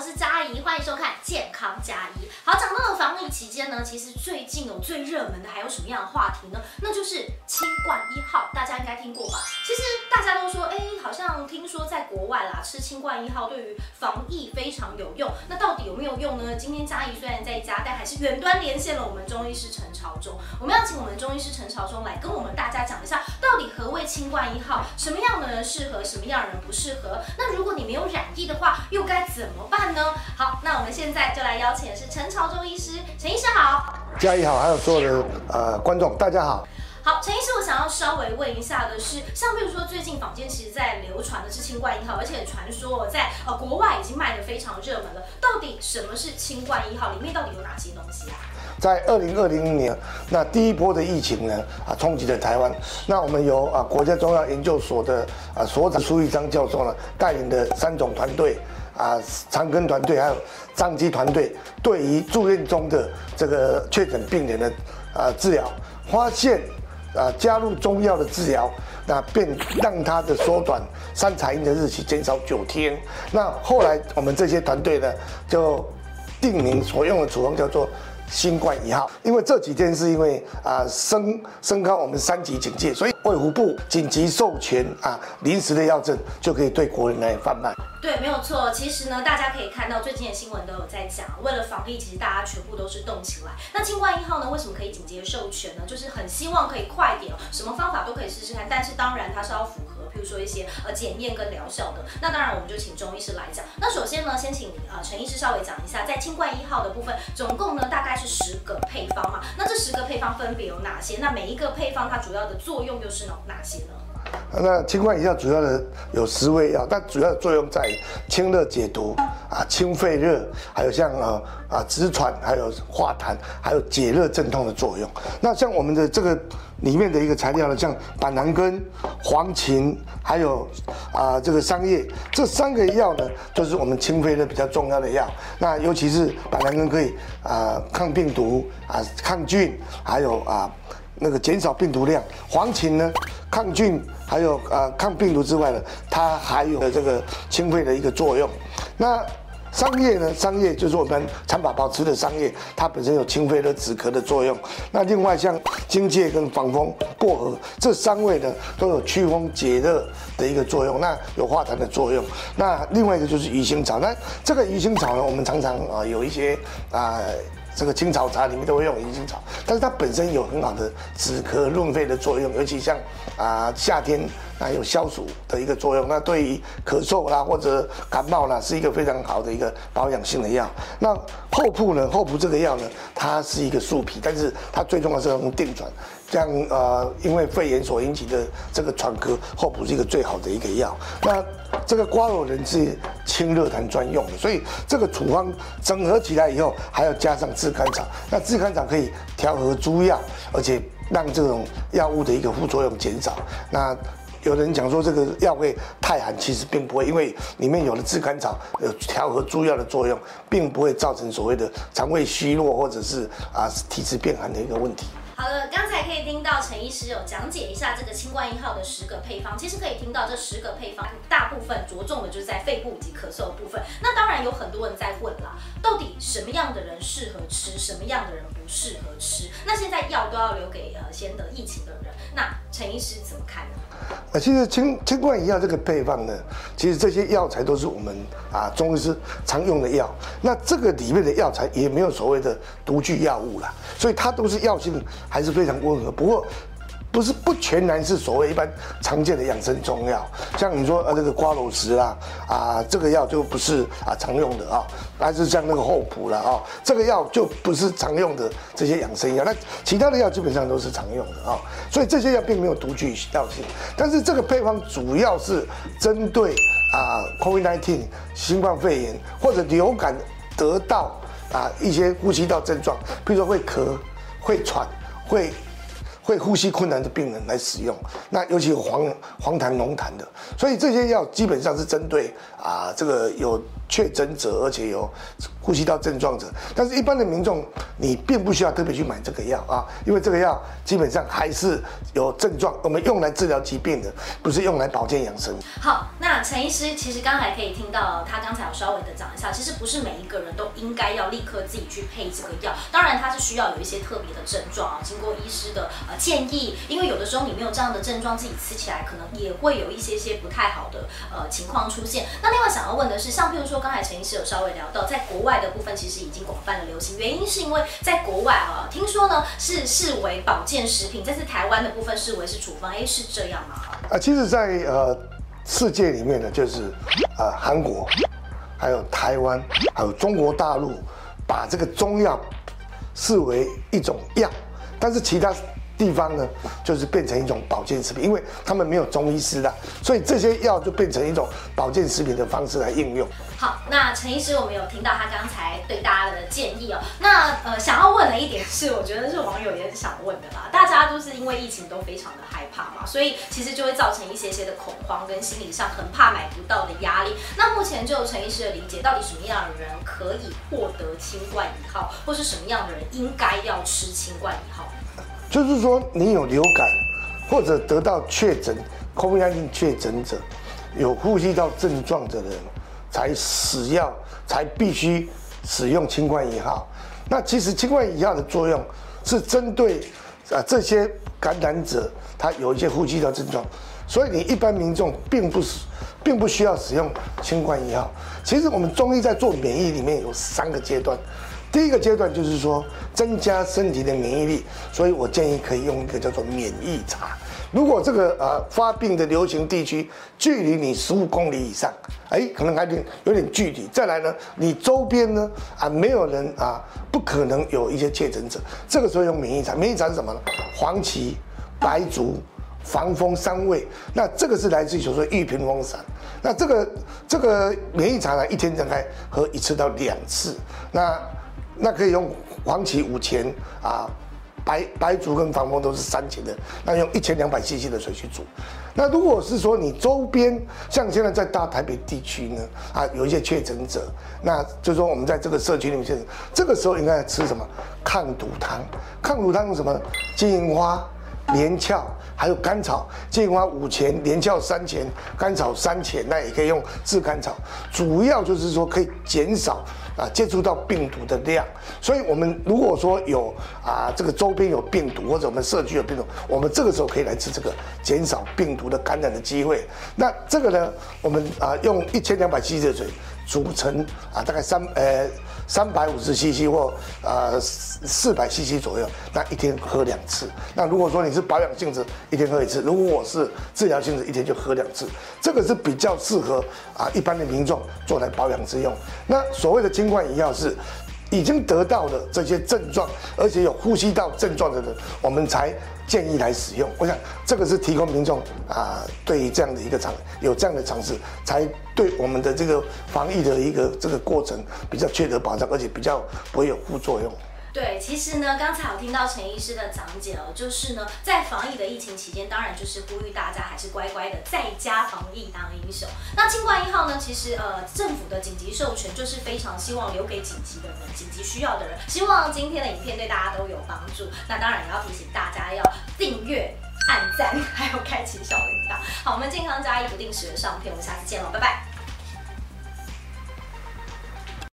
我是嘉怡，欢迎收看健康嘉怡。好，讲到了防疫期间呢，其实最近有最热门的还有什么样的话题呢？那就是清冠一号，大家应该听过吧？其实大家都说，哎，好像听说在国外啦，吃清冠一号对于防疫非常有用。那到底有没有用呢？今天嘉怡虽然在家，但还是远端连线了我们中医师陈朝忠。我们要请我们中医师陈朝忠来跟我们大家讲一下，到底何谓清冠一号，什么样的人适合，什么样的人不适合？那如果你没有染疫的话，又该怎么办呢？好，那我们现在就来邀请的是陈朝忠医师，陈医师好，嘉义好，还有所有的呃观众，大家好。好，陈医师，我想要稍微问一下的是，像比如说最近坊间其实在流传的是清冠一号，而且传说在呃国外已经卖的非常热门了。到底什么是清冠一号？里面到底有哪些东西啊？在二零二零年，那第一波的疫情呢啊冲击了台湾，那我们由啊国家中药研究所的啊所长苏玉章教授呢带领的三种团队。啊，长庚团队还有张基团队，对于住院中的这个确诊病人的啊治疗，发现啊加入中药的治疗，那便让他的缩短三彩印的日期减少九天。那后来我们这些团队呢，就定名所用的处方叫做。新冠一号，因为这几天是因为啊升升高我们三级警戒，所以卫福部紧急授权啊临时的药证就可以对国人来贩卖。对，没有错。其实呢，大家可以看到最近的新闻都有在讲，为了防疫，其实大家全部都是动起来。那清冠一号呢，为什么可以紧急授权呢？就是很希望可以快点，什么方法都可以试试看。但是当然它是要符合，比如说一些呃检验跟疗效的。那当然我们就请中医师来讲。那首先呢，先请呃陈医师稍微讲一下，在清冠一号的部分，总共呢大概。是十个配方嘛？那这十个配方分别有哪些？那每一个配方它主要的作用又是哪哪些呢？那清冠一下主要的有十味药，但主要的作用在清热解毒啊、清肺热，还有像啊啊止喘，还有化痰，还有解热镇痛的作用。那像我们的这个里面的一个材料呢，像板蓝根、黄芩，还有啊这个桑叶，这三个药呢，就是我们清肺热比较重要的药。那尤其是板蓝根可以啊抗病毒啊抗菌，还有啊。那个减少病毒量，黄芩呢，抗菌还有呃抗病毒之外呢，它还有这个清肺的一个作用。那桑叶呢，桑叶就是我们蚕宝宝吃的桑叶，它本身有清肺的止咳的作用。那另外像荆芥跟防风、薄荷这三味呢，都有祛风解热的一个作用，那有化痰的作用。那另外一个就是鱼腥草，那这个鱼腥草呢，我们常常啊有一些啊。这个青草茶里面都会用银杏草，但是它本身有很好的止咳润肺的作用，尤其像啊夏天啊有消暑的一个作用。那对于咳嗽啦或者感冒啦，是一个非常好的一个保养性的药。那厚朴呢？厚朴这个药呢，它是一个树皮，但是它最重要是用定转。像呃，因为肺炎所引起的这个喘咳，厚朴是一个最好的一个药。那这个瓜蒌仁是清热痰专用的，所以这个处方整合起来以后，还要加上炙甘草。那炙甘草可以调和诸药，而且让这种药物的一个副作用减少。那有人讲说这个药会太寒，其实并不会，因为里面有了炙甘草有调和诸药的作用，并不会造成所谓的肠胃虚弱或者是啊体质变寒的一个问题。好了，刚才可以听到陈医师有讲解一下这个清冠一号的十个配方。其实可以听到这十个配方，大部分着重的就是在肺部及咳嗽部分。那当然有很多人在问啦，到底什么样的人适合吃，什么样的人不适合？那现在药都要留给呃先得疫情的人。那陈医师怎么看呢？啊，其实清清冠一号这个配方呢，其实这些药材都是我们啊中医师常用的药。那这个里面的药材也没有所谓的毒具药物了，所以它都是药性还是非常温和。不过。不是不全然是所谓一般常见的养生中药，像你说呃这个瓜蒌石啦啊这个药就不是啊常用的啊，还是像那个厚朴了啊，这个药就不是常用的这些养生药，那其他的药基本上都是常用的啊，所以这些药并没有独具药性，但是这个配方主要是针对啊 COVID-19 新冠肺炎或者流感得到啊一些呼吸道症状，比如说会咳、会喘、会。会呼吸困难的病人来使用，那尤其有黄黄痰、浓痰的，所以这些药基本上是针对啊这个有确诊者，而且有呼吸道症状者。但是，一般的民众你并不需要特别去买这个药啊，因为这个药基本上还是有症状，我们用来治疗疾病的，不是用来保健养生。好，那陈医师其实刚才可以听到，他刚才有稍微的讲一下，其实不是每一个人都应该要立刻自己去配这个药，当然它是需要有一些特别的症状啊，经过医师的呃建议，因为有的时候你没有这样的症状，自己吃起来可能也会有一些些不太好的呃情况出现。那另外想要问的是，像譬如说刚才陈医师有稍微聊到，在国外的部分其实已经广泛的流行，原因是因为在国外啊，听说呢是视为保健食品，但是台湾的部分视为是处方，哎，是这样吗？啊，其实，在呃世界里面呢，就是啊韩国，还有台湾，还有中国大陆，把这个中药视为一种药，但是其他地方呢，就是变成一种保健食品，因为他们没有中医师的，所以这些药就变成一种保健食品的方式来应用。好，那陈医师，我们有听到他刚才对大家的建议哦。那呃，想要问的一点是，我觉得是网友也想问的啦。大家都是因为疫情都非常的害怕嘛，所以其实就会造成一些些的恐慌跟心理上很怕买不到的压力。那目前就陈医师的理解，到底什么样的人可以获得清冠一号，或是什么样的人应该要吃清冠一号？就是说，你有流感或者得到确诊 COVID-19 确诊者，有呼吸道症状的人，才使药才必须使用清冠一号。那其实清冠一号的作用是针对啊这些感染者，他有一些呼吸道症状，所以你一般民众并不是并不需要使用清冠一号。其实我们中医在做免疫里面有三个阶段。第一个阶段就是说增加身体的免疫力，所以我建议可以用一个叫做免疫茶。如果这个呃发病的流行地区距离你十五公里以上，哎，可能还有点有点距离。再来呢，你周边呢啊没有人啊，不可能有一些确诊者。这个时候用免疫茶，免疫茶是什么呢？黄芪、白术、防风三味。那这个是来自于所说玉屏风散。那这个这个免疫茶呢，一天大概喝一次到两次。那那可以用黄芪五钱啊，白白术跟防风都是三钱的，那用一千两百 CC 的水去煮。那如果是说你周边像现在在大台北地区呢，啊有一些确诊者，那就说我们在这个社区里面，这个时候应该吃什么抗毒汤？抗毒汤用什么？金银花、连翘，还有甘草。金银花五钱，连翘三钱，甘草三钱，那也可以用炙甘草。主要就是说可以减少。啊，接触到病毒的量，所以我们如果说有啊，这个周边有病毒或者我们社区有病毒，我们这个时候可以来吃这个，减少病毒的感染的机会。那这个呢，我们啊用一千两百 cc 的水组成啊大概三呃。三百五十 CC 或呃四百 CC 左右，那一天喝两次。那如果说你是保养性质，一天喝一次；如果我是治疗性质，一天就喝两次。这个是比较适合啊一般的民众做来保养之用。那所谓的金冠饮料是。已经得到了这些症状，而且有呼吸道症状的人，我们才建议来使用。我想这个是提供民众啊，对于这样的一个尝有这样的尝试，才对我们的这个防疫的一个这个过程比较确得保障，而且比较不会有副作用。对，其实呢，刚才有听到陈医师的讲解哦，就是呢，在防疫的疫情期间，当然就是呼吁大家还是乖乖的在家防疫当英雄。那清冠一号呢，其实呃，政府的紧急授权就是非常希望留给紧急的人、紧急需要的人。希望今天的影片对大家都有帮助。那当然也要提醒大家要订阅、按赞，还有开启小铃铛。好，我们健康加一不定时的上片，我们下次见喽，拜拜。